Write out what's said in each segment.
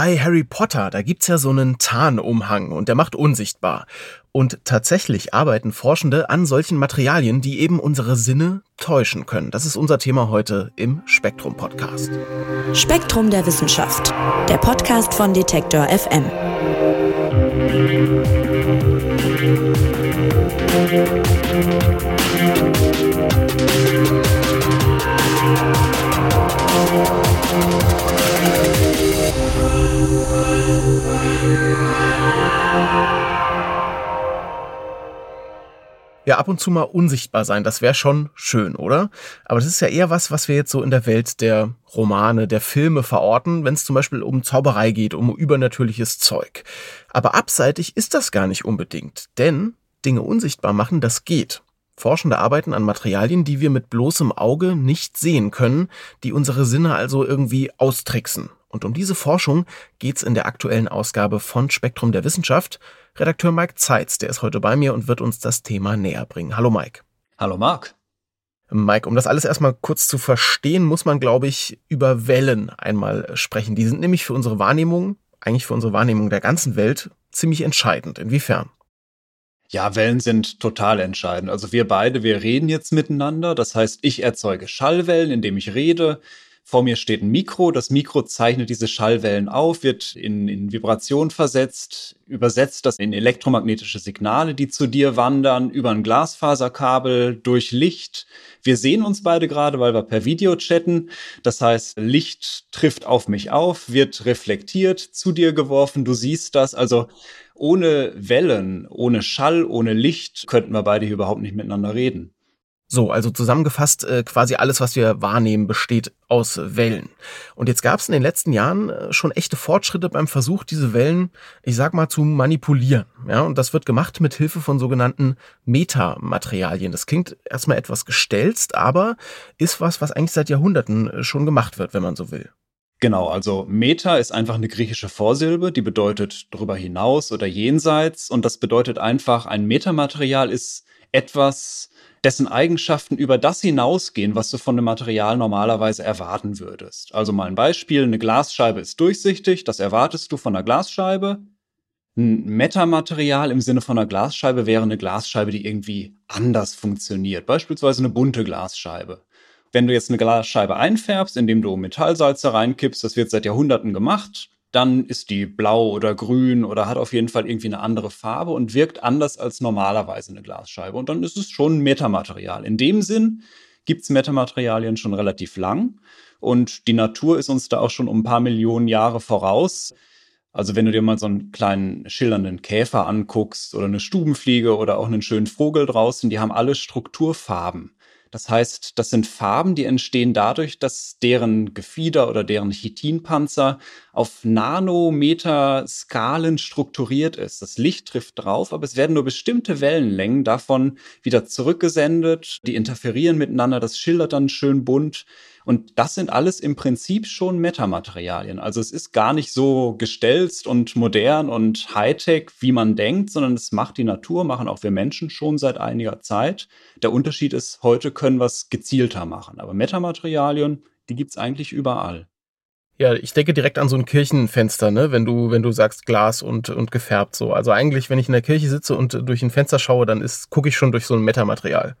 Bei Harry Potter, da gibt's ja so einen Tarnumhang und der macht unsichtbar. Und tatsächlich arbeiten Forschende an solchen Materialien, die eben unsere Sinne täuschen können. Das ist unser Thema heute im Spektrum Podcast. Spektrum der Wissenschaft, der Podcast von Detektor FM. Ja, ab und zu mal unsichtbar sein, das wäre schon schön, oder? Aber das ist ja eher was, was wir jetzt so in der Welt der Romane, der Filme verorten, wenn es zum Beispiel um Zauberei geht, um übernatürliches Zeug. Aber abseitig ist das gar nicht unbedingt, denn Dinge unsichtbar machen, das geht. Forschende arbeiten an Materialien, die wir mit bloßem Auge nicht sehen können, die unsere Sinne also irgendwie austricksen. Und um diese Forschung geht's in der aktuellen Ausgabe von Spektrum der Wissenschaft. Redakteur Mike Zeitz, der ist heute bei mir und wird uns das Thema näher bringen. Hallo Mike. Hallo Marc. Mike, um das alles erstmal kurz zu verstehen, muss man, glaube ich, über Wellen einmal sprechen. Die sind nämlich für unsere Wahrnehmung, eigentlich für unsere Wahrnehmung der ganzen Welt, ziemlich entscheidend. Inwiefern? Ja, Wellen sind total entscheidend. Also wir beide, wir reden jetzt miteinander. Das heißt, ich erzeuge Schallwellen, indem ich rede. Vor mir steht ein Mikro. Das Mikro zeichnet diese Schallwellen auf, wird in, in Vibration versetzt, übersetzt das in elektromagnetische Signale, die zu dir wandern, über ein Glasfaserkabel, durch Licht. Wir sehen uns beide gerade, weil wir per Video chatten. Das heißt, Licht trifft auf mich auf, wird reflektiert, zu dir geworfen. Du siehst das. Also ohne Wellen, ohne Schall, ohne Licht könnten wir beide hier überhaupt nicht miteinander reden. So, also zusammengefasst, äh, quasi alles, was wir wahrnehmen, besteht aus Wellen. Und jetzt gab es in den letzten Jahren äh, schon echte Fortschritte beim Versuch, diese Wellen, ich sag mal, zu manipulieren. Ja, und das wird gemacht mit Hilfe von sogenannten Metamaterialien. Das klingt erstmal etwas gestelzt, aber ist was, was eigentlich seit Jahrhunderten äh, schon gemacht wird, wenn man so will. Genau, also Meta ist einfach eine griechische Vorsilbe, die bedeutet darüber hinaus oder jenseits. Und das bedeutet einfach, ein Metamaterial ist etwas, dessen Eigenschaften über das hinausgehen, was du von dem Material normalerweise erwarten würdest. Also mal ein Beispiel, eine Glasscheibe ist durchsichtig, das erwartest du von einer Glasscheibe. Ein Metamaterial im Sinne von einer Glasscheibe wäre eine Glasscheibe, die irgendwie anders funktioniert, beispielsweise eine bunte Glasscheibe. Wenn du jetzt eine Glasscheibe einfärbst, indem du Metallsalze reinkippst, das wird seit Jahrhunderten gemacht, dann ist die blau oder grün oder hat auf jeden Fall irgendwie eine andere Farbe und wirkt anders als normalerweise eine Glasscheibe. Und dann ist es schon Metamaterial. In dem Sinn gibt es Metamaterialien schon relativ lang und die Natur ist uns da auch schon um ein paar Millionen Jahre voraus. Also wenn du dir mal so einen kleinen schillernden Käfer anguckst oder eine Stubenfliege oder auch einen schönen Vogel draußen, die haben alle Strukturfarben. Das heißt, das sind Farben, die entstehen dadurch, dass deren Gefieder oder deren Chitinpanzer auf Nanometer-Skalen strukturiert ist. Das Licht trifft drauf, aber es werden nur bestimmte Wellenlängen davon wieder zurückgesendet. Die interferieren miteinander, das schildert dann schön bunt. Und das sind alles im Prinzip schon Metamaterialien. Also es ist gar nicht so gestelzt und modern und Hightech, wie man denkt, sondern es macht die Natur, machen auch wir Menschen schon seit einiger Zeit. Der Unterschied ist, heute können wir es gezielter machen. Aber Metamaterialien, die gibt es eigentlich überall. Ja, ich denke direkt an so ein Kirchenfenster, ne? Wenn du, wenn du sagst Glas und, und gefärbt so. Also eigentlich, wenn ich in der Kirche sitze und durch ein Fenster schaue, dann ist, gucke ich schon durch so ein Metamaterial.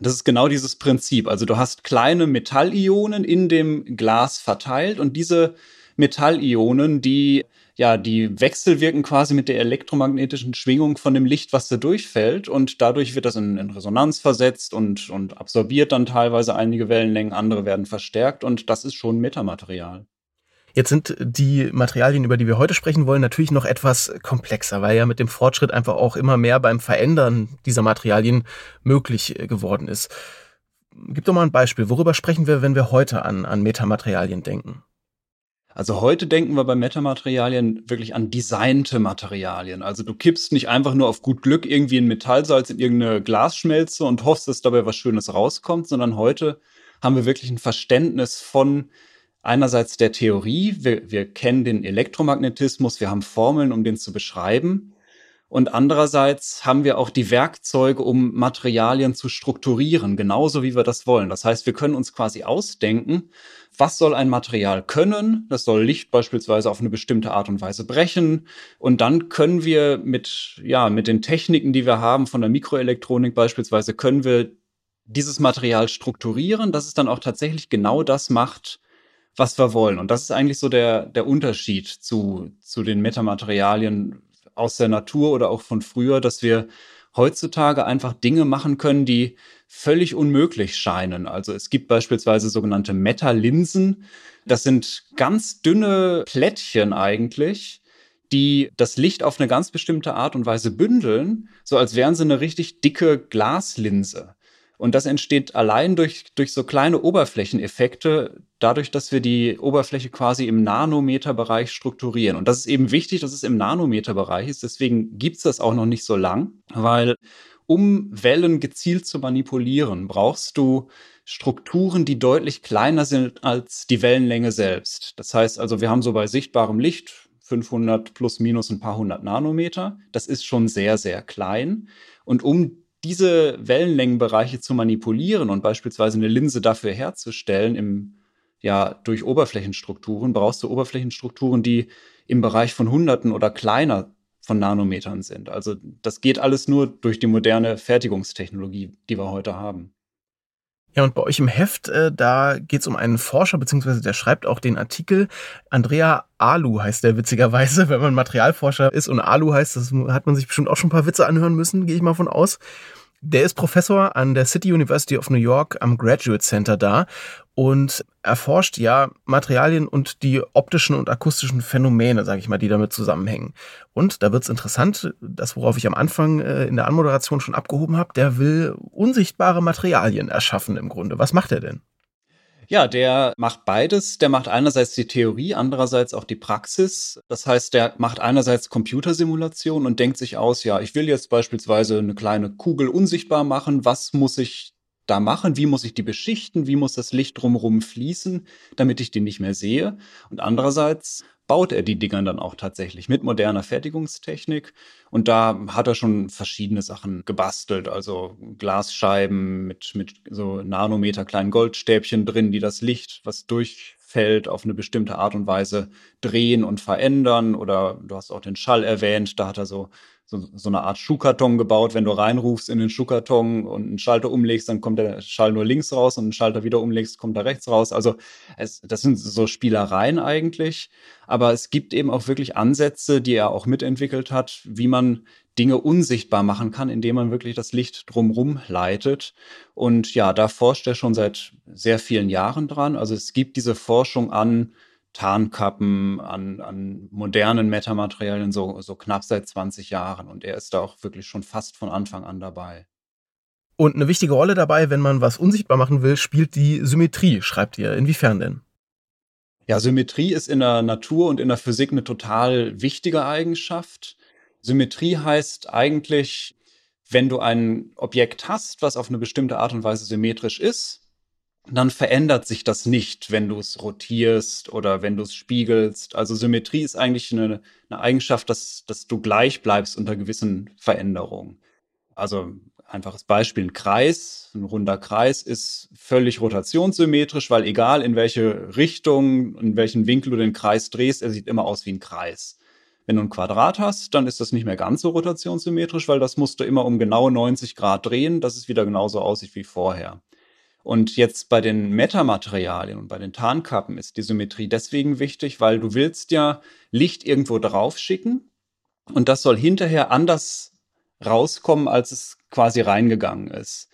Das ist genau dieses Prinzip. Also du hast kleine Metallionen in dem Glas verteilt und diese Metallionen, die ja, die wechselwirken quasi mit der elektromagnetischen Schwingung von dem Licht, was da durchfällt und dadurch wird das in, in Resonanz versetzt und, und absorbiert dann teilweise einige Wellenlängen, andere werden verstärkt und das ist schon Metamaterial. Jetzt sind die Materialien, über die wir heute sprechen wollen, natürlich noch etwas komplexer, weil ja mit dem Fortschritt einfach auch immer mehr beim Verändern dieser Materialien möglich äh, geworden ist. Gib doch mal ein Beispiel. Worüber sprechen wir, wenn wir heute an, an Metamaterialien denken? Also heute denken wir bei Metamaterialien wirklich an designte Materialien. Also du kippst nicht einfach nur auf gut Glück irgendwie ein Metallsalz in irgendeine Glasschmelze und hoffst, dass dabei was Schönes rauskommt, sondern heute haben wir wirklich ein Verständnis von einerseits der Theorie, wir, wir kennen den Elektromagnetismus, wir haben Formeln, um den zu beschreiben. Und andererseits haben wir auch die Werkzeuge, um Materialien zu strukturieren, genauso wie wir das wollen. Das heißt, wir können uns quasi ausdenken, was soll ein Material können? Das soll Licht beispielsweise auf eine bestimmte Art und Weise brechen. Und dann können wir mit, ja, mit den Techniken, die wir haben, von der Mikroelektronik beispielsweise, können wir dieses Material strukturieren, dass es dann auch tatsächlich genau das macht, was wir wollen. Und das ist eigentlich so der, der Unterschied zu, zu den Metamaterialien aus der Natur oder auch von früher, dass wir heutzutage einfach Dinge machen können, die völlig unmöglich scheinen. Also es gibt beispielsweise sogenannte Metalinsen. Das sind ganz dünne Plättchen eigentlich, die das Licht auf eine ganz bestimmte Art und Weise bündeln, so als wären sie eine richtig dicke Glaslinse. Und das entsteht allein durch, durch so kleine Oberflächeneffekte, dadurch, dass wir die Oberfläche quasi im Nanometerbereich strukturieren. Und das ist eben wichtig, dass es im Nanometerbereich ist. Deswegen gibt's das auch noch nicht so lang, weil um Wellen gezielt zu manipulieren, brauchst du Strukturen, die deutlich kleiner sind als die Wellenlänge selbst. Das heißt also, wir haben so bei sichtbarem Licht 500 plus minus ein paar hundert Nanometer. Das ist schon sehr, sehr klein. Und um diese Wellenlängenbereiche zu manipulieren und beispielsweise eine Linse dafür herzustellen, im, ja, durch Oberflächenstrukturen, brauchst du Oberflächenstrukturen, die im Bereich von Hunderten oder kleiner von Nanometern sind. Also das geht alles nur durch die moderne Fertigungstechnologie, die wir heute haben. Ja, und bei euch im Heft, äh, da geht es um einen Forscher, beziehungsweise der schreibt auch den Artikel. Andrea Alu heißt der witzigerweise, wenn man Materialforscher ist und Alu heißt, das hat man sich bestimmt auch schon ein paar Witze anhören müssen, gehe ich mal von aus. Der ist Professor an der City University of New York am Graduate Center da und erforscht ja Materialien und die optischen und akustischen Phänomene, sage ich mal, die damit zusammenhängen. Und da wird's interessant, das worauf ich am Anfang äh, in der Anmoderation schon abgehoben habe, der will unsichtbare Materialien erschaffen im Grunde. Was macht er denn? Ja, der macht beides. Der macht einerseits die Theorie, andererseits auch die Praxis. Das heißt, der macht einerseits Computersimulation und denkt sich aus, ja, ich will jetzt beispielsweise eine kleine Kugel unsichtbar machen. Was muss ich da machen? Wie muss ich die beschichten? Wie muss das Licht drumherum fließen, damit ich die nicht mehr sehe? Und andererseits baut er die Dinger dann auch tatsächlich mit moderner Fertigungstechnik. Und da hat er schon verschiedene Sachen gebastelt, also Glasscheiben mit, mit so Nanometer kleinen Goldstäbchen drin, die das Licht, was durchfällt, auf eine bestimmte Art und Weise drehen und verändern. Oder du hast auch den Schall erwähnt, da hat er so so, so eine Art Schuhkarton gebaut. Wenn du reinrufst in den Schuhkarton und einen Schalter umlegst, dann kommt der Schall nur links raus und einen Schalter wieder umlegst, kommt er rechts raus. Also es, das sind so Spielereien eigentlich. Aber es gibt eben auch wirklich Ansätze, die er auch mitentwickelt hat, wie man Dinge unsichtbar machen kann, indem man wirklich das Licht drumrum leitet. Und ja, da forscht er schon seit sehr vielen Jahren dran. Also es gibt diese Forschung an Tarnkappen, an, an modernen Metamaterialien so, so knapp seit 20 Jahren. Und er ist da auch wirklich schon fast von Anfang an dabei. Und eine wichtige Rolle dabei, wenn man was unsichtbar machen will, spielt die Symmetrie, schreibt ihr. Inwiefern denn? Ja, Symmetrie ist in der Natur und in der Physik eine total wichtige Eigenschaft. Symmetrie heißt eigentlich, wenn du ein Objekt hast, was auf eine bestimmte Art und Weise symmetrisch ist, dann verändert sich das nicht, wenn du es rotierst oder wenn du es spiegelst. Also Symmetrie ist eigentlich eine, eine Eigenschaft, dass, dass du gleich bleibst unter gewissen Veränderungen. Also einfaches Beispiel, ein Kreis, ein runder Kreis ist völlig rotationssymmetrisch, weil egal in welche Richtung, in welchen Winkel du den Kreis drehst, er sieht immer aus wie ein Kreis. Wenn du ein Quadrat hast, dann ist das nicht mehr ganz so rotationssymmetrisch, weil das musst du immer um genau 90 Grad drehen, dass es wieder genauso aussieht wie vorher. Und jetzt bei den Metamaterialien und bei den Tarnkappen ist die Symmetrie deswegen wichtig, weil du willst ja Licht irgendwo drauf schicken und das soll hinterher anders rauskommen, als es quasi reingegangen ist.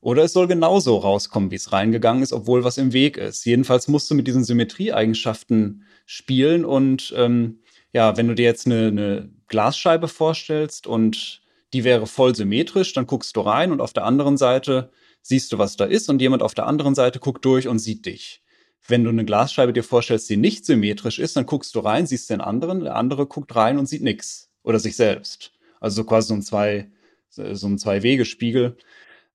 Oder es soll genauso rauskommen, wie es reingegangen ist, obwohl was im Weg ist. Jedenfalls musst du mit diesen Symmetrieeigenschaften spielen und ähm, ja, wenn du dir jetzt eine, eine Glasscheibe vorstellst und die wäre voll symmetrisch, dann guckst du rein und auf der anderen Seite siehst du, was da ist und jemand auf der anderen Seite guckt durch und sieht dich. Wenn du eine Glasscheibe dir vorstellst, die nicht symmetrisch ist, dann guckst du rein, siehst den anderen, der andere guckt rein und sieht nichts oder sich selbst. Also quasi so ein zwei so ein zwei Wege Spiegel.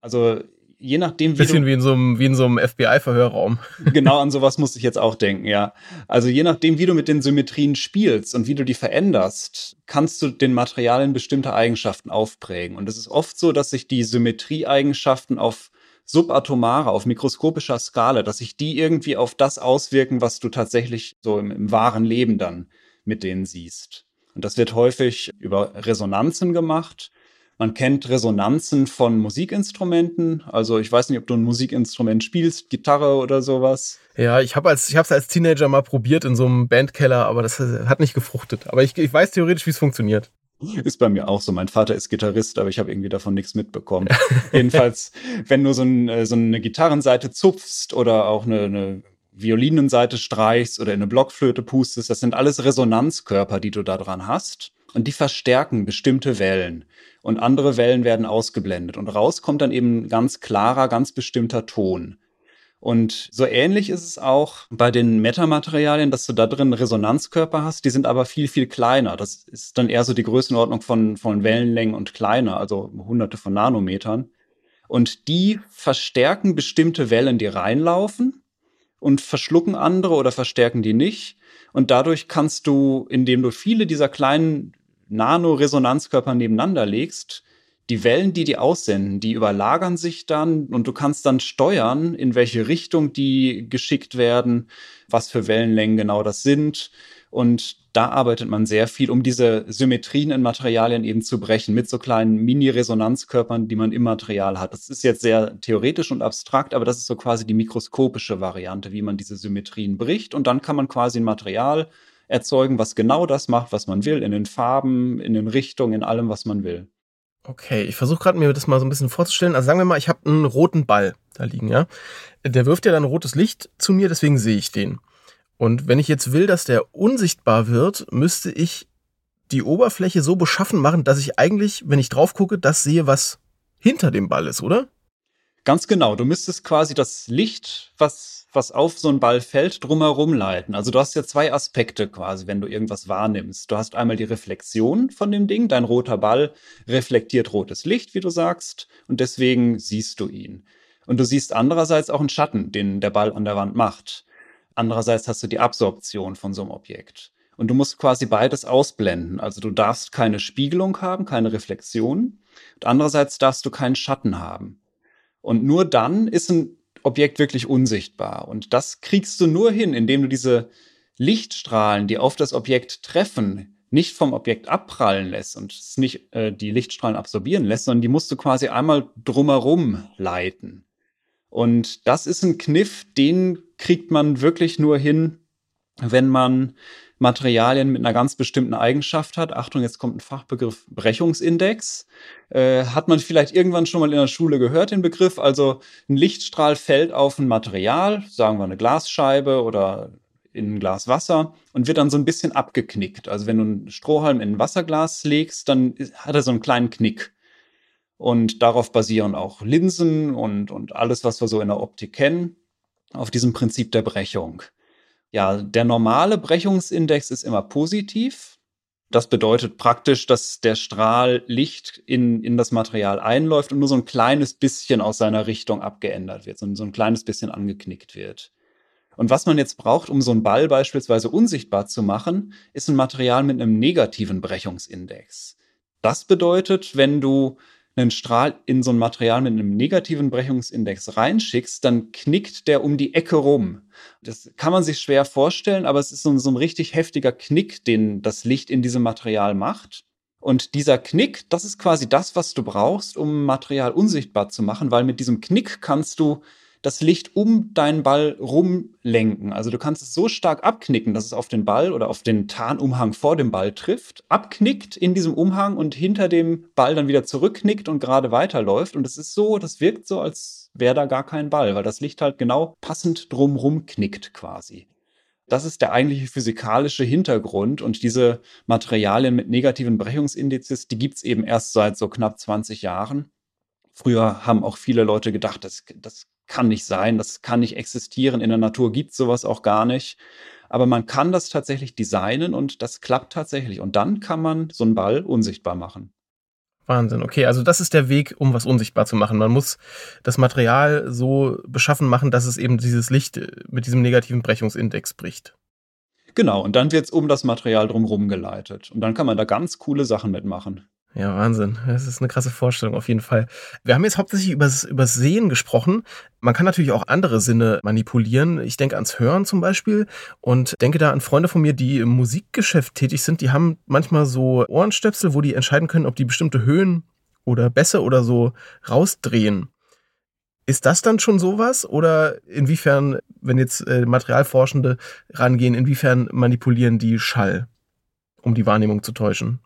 Also je nachdem, wie. Bisschen wie in so einem, wie in so einem FBI-Verhörraum. Genau an sowas muss ich jetzt auch denken, ja. Also je nachdem, wie du mit den Symmetrien spielst und wie du die veränderst, kannst du den Materialien bestimmte Eigenschaften aufprägen. Und es ist oft so, dass sich die Symmetrieeigenschaften auf subatomare, auf mikroskopischer Skala, dass sich die irgendwie auf das auswirken, was du tatsächlich so im, im wahren Leben dann mit denen siehst. Und das wird häufig über Resonanzen gemacht. Man kennt Resonanzen von Musikinstrumenten. Also ich weiß nicht, ob du ein Musikinstrument spielst, Gitarre oder sowas. Ja, ich habe als als Teenager mal probiert in so einem Bandkeller, aber das hat nicht gefruchtet. Aber ich, ich weiß theoretisch, wie es funktioniert. Ist bei mir auch so. Mein Vater ist Gitarrist, aber ich habe irgendwie davon nichts mitbekommen. Jedenfalls, wenn du so, ein, äh, so, eine Gitarrenseite zupfst oder auch eine, eine Violinenseite streichst oder in eine Blockflöte pustest, das sind alles Resonanzkörper, die du da dran hast. Und die verstärken bestimmte Wellen. Und andere Wellen werden ausgeblendet. Und raus kommt dann eben ganz klarer, ganz bestimmter Ton. Und so ähnlich ist es auch bei den Metamaterialien, dass du da drin Resonanzkörper hast, die sind aber viel, viel kleiner. Das ist dann eher so die Größenordnung von, von Wellenlängen und kleiner, also hunderte von Nanometern. Und die verstärken bestimmte Wellen, die reinlaufen und verschlucken andere oder verstärken die nicht. Und dadurch kannst du, indem du viele dieser kleinen Nanoresonanzkörper nebeneinander legst, die Wellen, die die aussenden, die überlagern sich dann und du kannst dann steuern, in welche Richtung die geschickt werden, was für Wellenlängen genau das sind. Und da arbeitet man sehr viel, um diese Symmetrien in Materialien eben zu brechen, mit so kleinen Mini-Resonanzkörpern, die man im Material hat. Das ist jetzt sehr theoretisch und abstrakt, aber das ist so quasi die mikroskopische Variante, wie man diese Symmetrien bricht. Und dann kann man quasi ein Material erzeugen, was genau das macht, was man will, in den Farben, in den Richtungen, in allem, was man will. Okay, ich versuche gerade mir das mal so ein bisschen vorzustellen. Also sagen wir mal, ich habe einen roten Ball da liegen, ja. Der wirft ja dann rotes Licht zu mir, deswegen sehe ich den. Und wenn ich jetzt will, dass der unsichtbar wird, müsste ich die Oberfläche so beschaffen machen, dass ich eigentlich, wenn ich drauf gucke, das sehe, was hinter dem Ball ist, oder? Ganz genau. Du müsstest quasi das Licht, was, was auf so einen Ball fällt, drumherum leiten. Also du hast ja zwei Aspekte quasi, wenn du irgendwas wahrnimmst. Du hast einmal die Reflexion von dem Ding. Dein roter Ball reflektiert rotes Licht, wie du sagst, und deswegen siehst du ihn. Und du siehst andererseits auch einen Schatten, den der Ball an der Wand macht. Andererseits hast du die Absorption von so einem Objekt. Und du musst quasi beides ausblenden. Also du darfst keine Spiegelung haben, keine Reflexion. Und andererseits darfst du keinen Schatten haben. Und nur dann ist ein Objekt wirklich unsichtbar. Und das kriegst du nur hin, indem du diese Lichtstrahlen, die auf das Objekt treffen, nicht vom Objekt abprallen lässt und es nicht äh, die Lichtstrahlen absorbieren lässt, sondern die musst du quasi einmal drumherum leiten. Und das ist ein Kniff, den kriegt man wirklich nur hin, wenn man Materialien mit einer ganz bestimmten Eigenschaft hat. Achtung, jetzt kommt ein Fachbegriff Brechungsindex. Äh, hat man vielleicht irgendwann schon mal in der Schule gehört, den Begriff. Also ein Lichtstrahl fällt auf ein Material, sagen wir eine Glasscheibe oder in ein Glas Wasser und wird dann so ein bisschen abgeknickt. Also wenn du einen Strohhalm in ein Wasserglas legst, dann hat er so einen kleinen Knick. Und darauf basieren auch Linsen und, und alles, was wir so in der Optik kennen, auf diesem Prinzip der Brechung. Ja, der normale Brechungsindex ist immer positiv. Das bedeutet praktisch, dass der Strahl Licht in, in das Material einläuft und nur so ein kleines bisschen aus seiner Richtung abgeändert wird, so, so ein kleines bisschen angeknickt wird. Und was man jetzt braucht, um so einen Ball beispielsweise unsichtbar zu machen, ist ein Material mit einem negativen Brechungsindex. Das bedeutet, wenn du einen Strahl in so ein Material mit einem negativen Brechungsindex reinschickst, dann knickt der um die Ecke rum. Das kann man sich schwer vorstellen, aber es ist so, so ein richtig heftiger Knick, den das Licht in diesem Material macht. Und dieser Knick, das ist quasi das, was du brauchst, um Material unsichtbar zu machen, weil mit diesem Knick kannst du das Licht um deinen Ball rumlenken. Also du kannst es so stark abknicken, dass es auf den Ball oder auf den Tarnumhang vor dem Ball trifft, abknickt in diesem Umhang und hinter dem Ball dann wieder zurückknickt und gerade weiterläuft. Und es ist so, das wirkt so, als wäre da gar kein Ball, weil das Licht halt genau passend drumrum knickt quasi. Das ist der eigentliche physikalische Hintergrund und diese Materialien mit negativen Brechungsindizes, die gibt es eben erst seit so knapp 20 Jahren. Früher haben auch viele Leute gedacht, das, das kann nicht sein, das kann nicht existieren, in der Natur gibt es sowas auch gar nicht. Aber man kann das tatsächlich designen und das klappt tatsächlich. Und dann kann man so einen Ball unsichtbar machen. Wahnsinn. Okay, also das ist der Weg, um was unsichtbar zu machen. Man muss das Material so beschaffen machen, dass es eben dieses Licht mit diesem negativen Brechungsindex bricht. Genau, und dann wird es um das Material drumherum geleitet. Und dann kann man da ganz coole Sachen mitmachen. Ja, Wahnsinn. Das ist eine krasse Vorstellung auf jeden Fall. Wir haben jetzt hauptsächlich übers, übers Sehen gesprochen. Man kann natürlich auch andere Sinne manipulieren. Ich denke ans Hören zum Beispiel und denke da an Freunde von mir, die im Musikgeschäft tätig sind. Die haben manchmal so Ohrenstöpsel, wo die entscheiden können, ob die bestimmte Höhen oder Bässe oder so rausdrehen. Ist das dann schon sowas? Oder inwiefern, wenn jetzt äh, Materialforschende rangehen, inwiefern manipulieren die Schall, um die Wahrnehmung zu täuschen?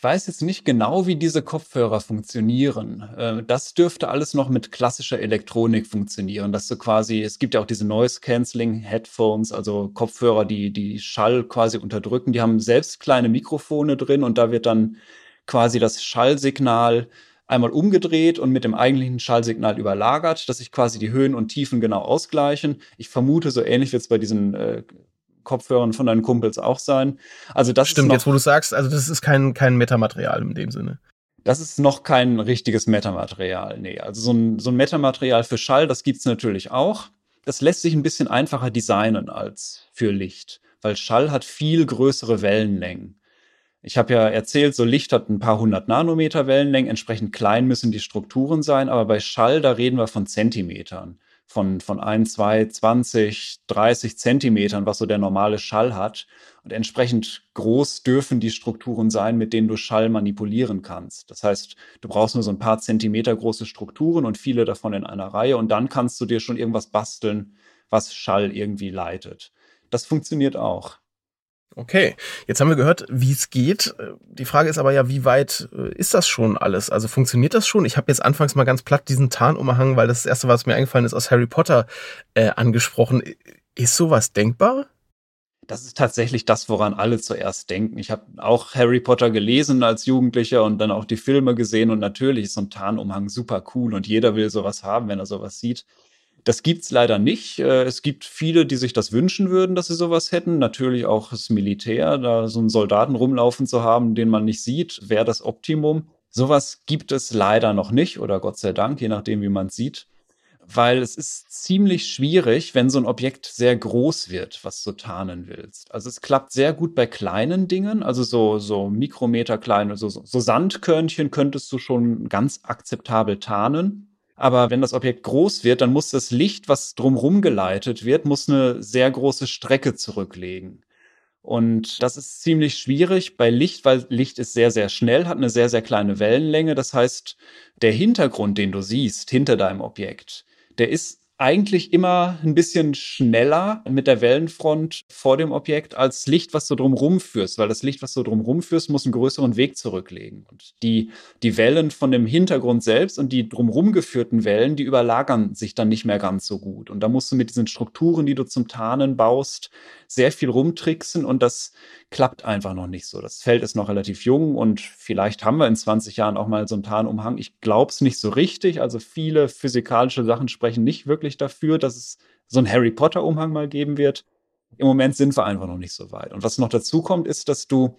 Ich weiß jetzt nicht genau, wie diese Kopfhörer funktionieren. Äh, das dürfte alles noch mit klassischer Elektronik funktionieren, dass du quasi, es gibt ja auch diese Noise Cancelling Headphones, also Kopfhörer, die die Schall quasi unterdrücken. Die haben selbst kleine Mikrofone drin und da wird dann quasi das Schallsignal einmal umgedreht und mit dem eigentlichen Schallsignal überlagert, dass sich quasi die Höhen und Tiefen genau ausgleichen. Ich vermute, so ähnlich wird es bei diesen äh, Kopfhörern von deinen Kumpels auch sein. Also das Stimmt, jetzt wo du sagst, also das ist kein, kein Metamaterial in dem Sinne. Das ist noch kein richtiges Metamaterial. Nee, also so ein, so ein Metamaterial für Schall, das gibt's natürlich auch. Das lässt sich ein bisschen einfacher designen als für Licht, weil Schall hat viel größere Wellenlängen. Ich habe ja erzählt, so Licht hat ein paar hundert Nanometer Wellenlängen, entsprechend klein müssen die Strukturen sein, aber bei Schall, da reden wir von Zentimetern. Von, von 1, 2, 20, 30 Zentimetern, was so der normale Schall hat. Und entsprechend groß dürfen die Strukturen sein, mit denen du Schall manipulieren kannst. Das heißt, du brauchst nur so ein paar Zentimeter große Strukturen und viele davon in einer Reihe und dann kannst du dir schon irgendwas basteln, was Schall irgendwie leitet. Das funktioniert auch. Okay, jetzt haben wir gehört, wie es geht. Die Frage ist aber ja, wie weit äh, ist das schon alles? Also funktioniert das schon? Ich habe jetzt anfangs mal ganz platt diesen Tarnumhang, weil das, das erste, was mir eingefallen ist, aus Harry Potter äh, angesprochen. Ist sowas denkbar? Das ist tatsächlich das, woran alle zuerst denken. Ich habe auch Harry Potter gelesen als Jugendlicher und dann auch die Filme gesehen und natürlich ist so ein Tarnumhang super cool und jeder will sowas haben, wenn er sowas sieht. Das gibt's leider nicht. Äh, es gibt viele, die sich das wünschen würden, dass sie sowas hätten. Natürlich auch das Militär, da so einen Soldaten rumlaufen zu haben, den man nicht sieht, wäre das Optimum. Sowas gibt es leider noch nicht oder Gott sei Dank, je nachdem, wie man es sieht. Weil es ist ziemlich schwierig, wenn so ein Objekt sehr groß wird, was du tarnen willst. Also es klappt sehr gut bei kleinen Dingen, also so, so Mikrometer kleine, so, so Sandkörnchen könntest du schon ganz akzeptabel tarnen. Aber wenn das Objekt groß wird, dann muss das Licht, was drumherum geleitet wird, muss eine sehr große Strecke zurücklegen. Und das ist ziemlich schwierig bei Licht, weil Licht ist sehr, sehr schnell, hat eine sehr, sehr kleine Wellenlänge. Das heißt, der Hintergrund, den du siehst hinter deinem Objekt, der ist eigentlich immer ein bisschen schneller mit der Wellenfront vor dem Objekt als Licht, was du drumherum führst, weil das Licht, was du drumherum führst, muss einen größeren Weg zurücklegen. Und die, die Wellen von dem Hintergrund selbst und die drumherum geführten Wellen, die überlagern sich dann nicht mehr ganz so gut. Und da musst du mit diesen Strukturen, die du zum Tarnen baust, sehr viel rumtricksen und das klappt einfach noch nicht so. Das Feld ist noch relativ jung und vielleicht haben wir in 20 Jahren auch mal so einen Tarnumhang. Ich glaube es nicht so richtig. Also viele physikalische Sachen sprechen nicht wirklich dafür, dass es so einen Harry Potter Umhang mal geben wird. Im Moment sind wir einfach noch nicht so weit. Und was noch dazu kommt, ist, dass du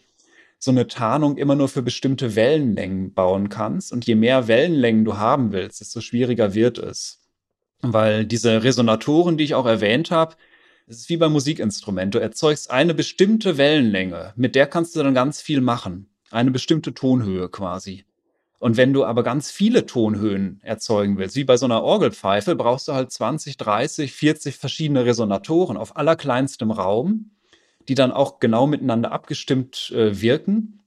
so eine Tarnung immer nur für bestimmte Wellenlängen bauen kannst. Und je mehr Wellenlängen du haben willst, desto schwieriger wird es. Weil diese Resonatoren, die ich auch erwähnt habe, es ist wie beim Musikinstrument. Du erzeugst eine bestimmte Wellenlänge, mit der kannst du dann ganz viel machen. Eine bestimmte Tonhöhe quasi. Und wenn du aber ganz viele Tonhöhen erzeugen willst, wie bei so einer Orgelpfeife, brauchst du halt 20, 30, 40 verschiedene Resonatoren auf allerkleinstem Raum, die dann auch genau miteinander abgestimmt äh, wirken.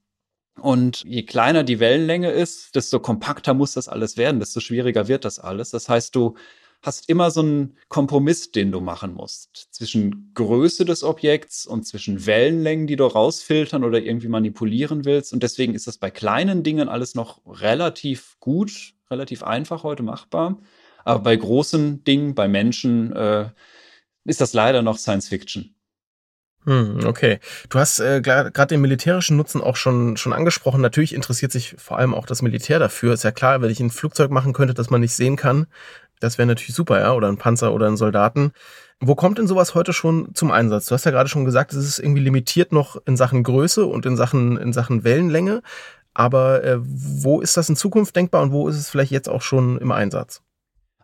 Und je kleiner die Wellenlänge ist, desto kompakter muss das alles werden, desto schwieriger wird das alles. Das heißt, du hast immer so einen Kompromiss, den du machen musst zwischen Größe des Objekts und zwischen Wellenlängen, die du rausfiltern oder irgendwie manipulieren willst. Und deswegen ist das bei kleinen Dingen alles noch relativ gut, relativ einfach heute machbar. Aber bei großen Dingen, bei Menschen, äh, ist das leider noch Science Fiction. Hm, okay. Du hast äh, gerade den militärischen Nutzen auch schon, schon angesprochen. Natürlich interessiert sich vor allem auch das Militär dafür. Ist ja klar, wenn ich ein Flugzeug machen könnte, das man nicht sehen kann, das wäre natürlich super, ja, oder ein Panzer oder ein Soldaten. Wo kommt denn sowas heute schon zum Einsatz? Du hast ja gerade schon gesagt, es ist irgendwie limitiert noch in Sachen Größe und in Sachen, in Sachen Wellenlänge. Aber äh, wo ist das in Zukunft denkbar und wo ist es vielleicht jetzt auch schon im Einsatz?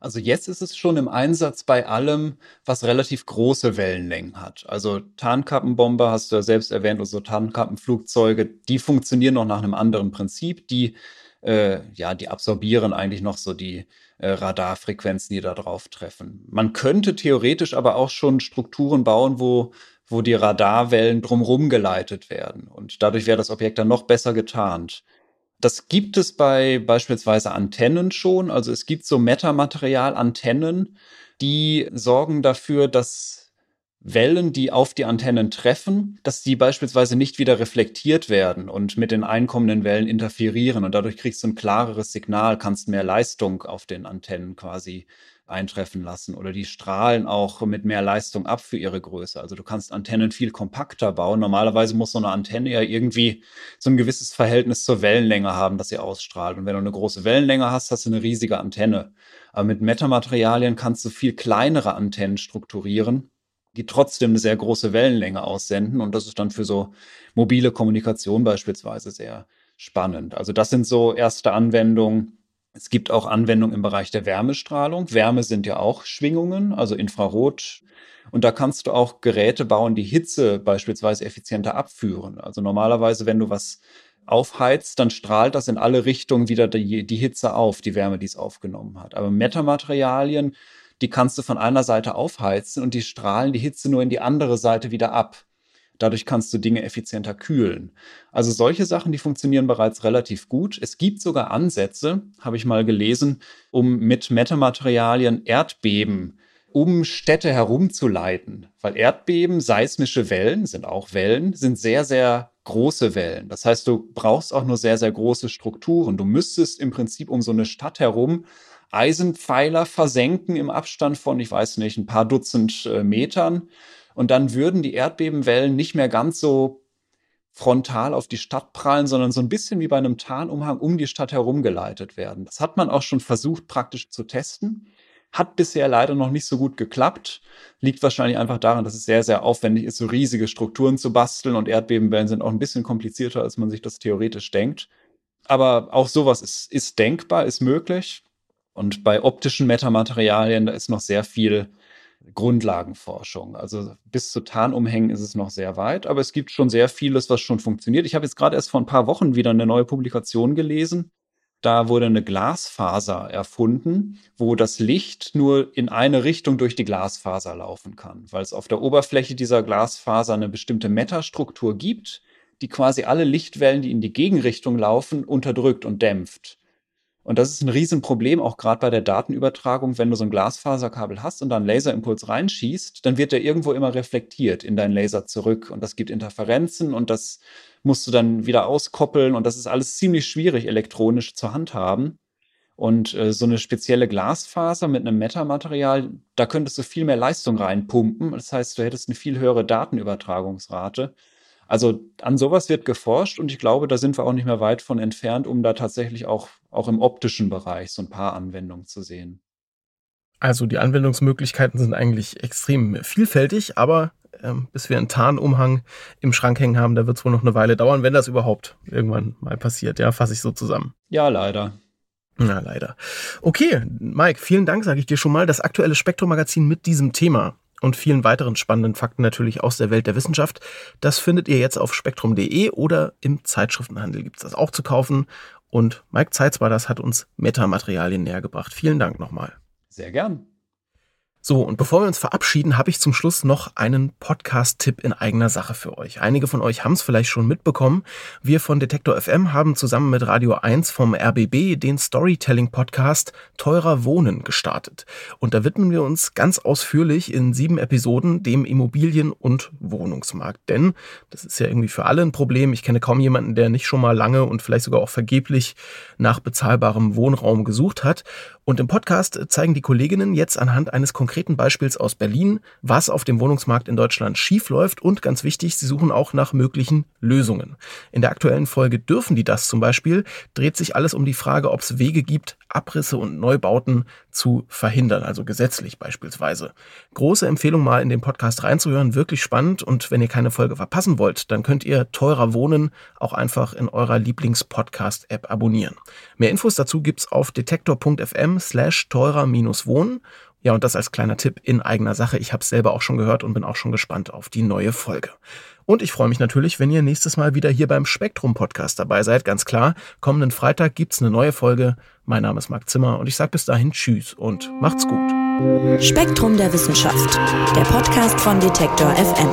Also jetzt ist es schon im Einsatz bei allem, was relativ große Wellenlängen hat. Also Tarnkappenbomber hast du ja selbst erwähnt, also Tarnkappenflugzeuge, die funktionieren noch nach einem anderen Prinzip. Die, äh, ja, die absorbieren eigentlich noch so die äh, Radarfrequenzen, die da drauf treffen. Man könnte theoretisch aber auch schon Strukturen bauen, wo wo die Radarwellen drumherum geleitet werden. Und dadurch wäre das Objekt dann noch besser getarnt. Das gibt es bei beispielsweise Antennen schon. Also es gibt so Metamaterial-Antennen, die sorgen dafür, dass Wellen, die auf die Antennen treffen, dass die beispielsweise nicht wieder reflektiert werden und mit den einkommenden Wellen interferieren. Und dadurch kriegst du ein klareres Signal, kannst mehr Leistung auf den Antennen quasi eintreffen lassen oder die strahlen auch mit mehr Leistung ab für ihre Größe. Also du kannst Antennen viel kompakter bauen. Normalerweise muss so eine Antenne ja irgendwie so ein gewisses Verhältnis zur Wellenlänge haben, dass sie ausstrahlt. Und wenn du eine große Wellenlänge hast, hast du eine riesige Antenne. Aber mit Metamaterialien kannst du viel kleinere Antennen strukturieren, die trotzdem eine sehr große Wellenlänge aussenden. Und das ist dann für so mobile Kommunikation beispielsweise sehr spannend. Also das sind so erste Anwendungen es gibt auch Anwendungen im Bereich der Wärmestrahlung. Wärme sind ja auch Schwingungen, also Infrarot. Und da kannst du auch Geräte bauen, die Hitze beispielsweise effizienter abführen. Also normalerweise, wenn du was aufheizt, dann strahlt das in alle Richtungen wieder die, die Hitze auf, die Wärme, die es aufgenommen hat. Aber Metamaterialien, die kannst du von einer Seite aufheizen und die strahlen die Hitze nur in die andere Seite wieder ab. Dadurch kannst du Dinge effizienter kühlen. Also solche Sachen, die funktionieren bereits relativ gut. Es gibt sogar Ansätze, habe ich mal gelesen, um mit Metamaterialien Erdbeben um Städte herumzuleiten. Weil Erdbeben, seismische Wellen, sind auch Wellen, sind sehr, sehr große Wellen. Das heißt, du brauchst auch nur sehr, sehr große Strukturen. Du müsstest im Prinzip um so eine Stadt herum Eisenpfeiler versenken im Abstand von, ich weiß nicht, ein paar Dutzend äh, Metern und dann würden die Erdbebenwellen nicht mehr ganz so frontal auf die Stadt prallen, sondern so ein bisschen wie bei einem Tarnumhang um die Stadt herum geleitet werden. Das hat man auch schon versucht praktisch zu testen. Hat bisher leider noch nicht so gut geklappt. Liegt wahrscheinlich einfach daran, dass es sehr, sehr aufwendig ist, so riesige Strukturen zu basteln und Erdbebenwellen sind auch ein bisschen komplizierter, als man sich das theoretisch denkt. Aber auch sowas ist, ist denkbar, ist möglich. Und bei optischen Metamaterialien, da ist noch sehr viel Grundlagenforschung. Also bis zu Tarnumhängen ist es noch sehr weit, aber es gibt schon sehr vieles, was schon funktioniert. Ich habe jetzt gerade erst vor ein paar Wochen wieder eine neue Publikation gelesen. Da wurde eine Glasfaser erfunden, wo das Licht nur in eine Richtung durch die Glasfaser laufen kann, weil es auf der Oberfläche dieser Glasfaser eine bestimmte Metastruktur gibt, die quasi alle Lichtwellen, die in die Gegenrichtung laufen, unterdrückt und dämpft. Und das ist ein Riesenproblem, auch gerade bei der Datenübertragung, wenn du so ein Glasfaserkabel hast und dann Laserimpuls reinschießt, dann wird der irgendwo immer reflektiert in deinen Laser zurück und das gibt Interferenzen und das musst du dann wieder auskoppeln und das ist alles ziemlich schwierig elektronisch zu handhaben. Und äh, so eine spezielle Glasfaser mit einem Metamaterial, da könntest du viel mehr Leistung reinpumpen. Das heißt, du hättest eine viel höhere Datenübertragungsrate. Also an sowas wird geforscht und ich glaube, da sind wir auch nicht mehr weit von entfernt, um da tatsächlich auch, auch im optischen Bereich so ein paar Anwendungen zu sehen. Also die Anwendungsmöglichkeiten sind eigentlich extrem vielfältig, aber ähm, bis wir einen Tarnumhang im Schrank hängen haben, da wird es wohl noch eine Weile dauern, wenn das überhaupt irgendwann mal passiert. Ja, fasse ich so zusammen. Ja, leider. Na, leider. Okay, Mike, vielen Dank, sage ich dir schon mal. Das aktuelle Spektrum-Magazin mit diesem Thema und vielen weiteren spannenden Fakten natürlich aus der Welt der Wissenschaft. Das findet ihr jetzt auf spektrum.de oder im Zeitschriftenhandel gibt es das auch zu kaufen. Und Mike Zeitz war das, hat uns Metamaterialien näher gebracht. Vielen Dank nochmal. Sehr gern. So, und bevor wir uns verabschieden, habe ich zum Schluss noch einen Podcast-Tipp in eigener Sache für euch. Einige von euch haben es vielleicht schon mitbekommen. Wir von Detektor FM haben zusammen mit Radio 1 vom RBB den Storytelling-Podcast Teurer Wohnen gestartet. Und da widmen wir uns ganz ausführlich in sieben Episoden dem Immobilien- und Wohnungsmarkt. Denn das ist ja irgendwie für alle ein Problem. Ich kenne kaum jemanden, der nicht schon mal lange und vielleicht sogar auch vergeblich nach bezahlbarem Wohnraum gesucht hat. Und im Podcast zeigen die Kolleginnen jetzt anhand eines konkreten Beispiels aus Berlin, was auf dem Wohnungsmarkt in Deutschland schiefläuft und ganz wichtig, sie suchen auch nach möglichen Lösungen. In der aktuellen Folge dürfen die das zum Beispiel, dreht sich alles um die Frage, ob es Wege gibt, Abrisse und Neubauten zu verhindern, also gesetzlich beispielsweise. Große Empfehlung mal in den Podcast reinzuhören, wirklich spannend und wenn ihr keine Folge verpassen wollt, dann könnt ihr teurer wohnen auch einfach in eurer Lieblings-Podcast-App abonnieren. Mehr Infos dazu gibt's auf detektor.fm slash teurer-wohnen ja, und das als kleiner Tipp in eigener Sache. Ich habe es selber auch schon gehört und bin auch schon gespannt auf die neue Folge. Und ich freue mich natürlich, wenn ihr nächstes Mal wieder hier beim Spektrum Podcast dabei seid. Ganz klar, kommenden Freitag gibt's eine neue Folge. Mein Name ist Marc Zimmer und ich sage bis dahin Tschüss und macht's gut. Spektrum der Wissenschaft, der Podcast von Detektor FM.